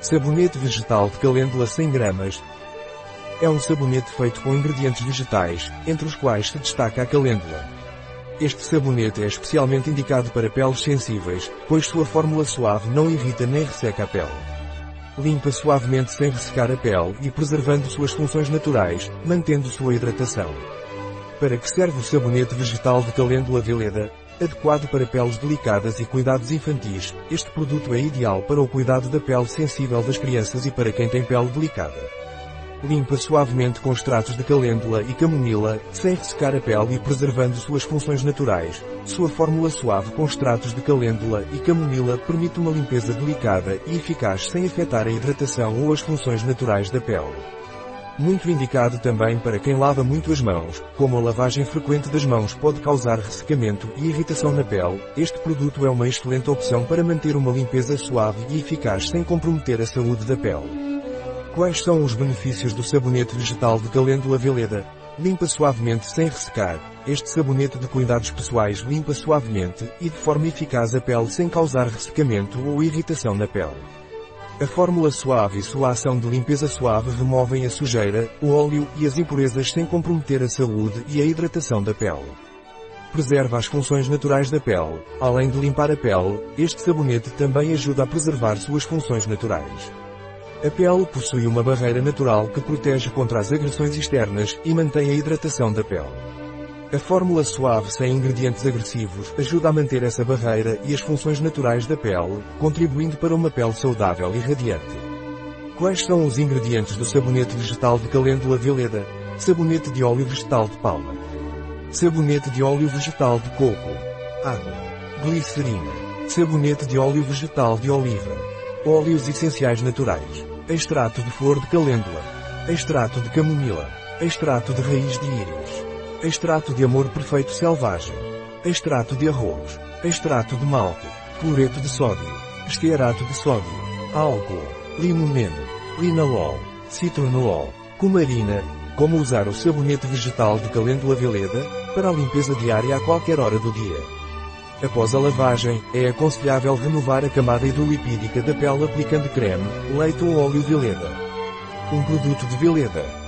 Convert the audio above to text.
Sabonete vegetal de calêndula 100 gramas. É um sabonete feito com ingredientes vegetais, entre os quais se destaca a calêndula. Este sabonete é especialmente indicado para peles sensíveis, pois sua fórmula suave não irrita nem resseca a pele. Limpa suavemente sem ressecar a pele e preservando suas funções naturais, mantendo sua hidratação. Para que serve o sabonete vegetal de calêndula veleda? Adequado para peles delicadas e cuidados infantis, este produto é ideal para o cuidado da pele sensível das crianças e para quem tem pele delicada. Limpa suavemente com extratos de calêndula e camomila, sem ressecar a pele e preservando suas funções naturais. Sua fórmula suave com extratos de calêndula e camomila permite uma limpeza delicada e eficaz sem afetar a hidratação ou as funções naturais da pele. Muito indicado também para quem lava muito as mãos, como a lavagem frequente das mãos pode causar ressecamento e irritação na pele, este produto é uma excelente opção para manter uma limpeza suave e eficaz sem comprometer a saúde da pele. Quais são os benefícios do sabonete vegetal de calêndula veleda? Limpa suavemente sem ressecar. Este sabonete de cuidados pessoais limpa suavemente e de forma eficaz a pele sem causar ressecamento ou irritação na pele. A fórmula suave e sua ação de limpeza suave removem a sujeira, o óleo e as impurezas sem comprometer a saúde e a hidratação da pele. Preserva as funções naturais da pele. Além de limpar a pele, este sabonete também ajuda a preservar suas funções naturais. A pele possui uma barreira natural que protege contra as agressões externas e mantém a hidratação da pele. A fórmula suave sem ingredientes agressivos ajuda a manter essa barreira e as funções naturais da pele, contribuindo para uma pele saudável e radiante. Quais são os ingredientes do sabonete vegetal de calêndula veleda? Sabonete de óleo vegetal de palma. Sabonete de óleo vegetal de coco. Água. Glicerina. Sabonete de óleo vegetal de oliva. Óleos essenciais naturais. Extrato de flor de calêndula. Extrato de camomila. Extrato de raiz de íris. Extrato de amor perfeito selvagem. Extrato de arroz. Extrato de malte. Cloreto de sódio. Estearato de sódio. Álcool. Limoneno. Linalol. Citronolol. Cumarina. Como usar o sabonete vegetal de calêndula veleda, para a limpeza diária a qualquer hora do dia. Após a lavagem, é aconselhável renovar a camada hidrolipídica da pele aplicando creme, leite ou óleo veleda. Um produto de veleda.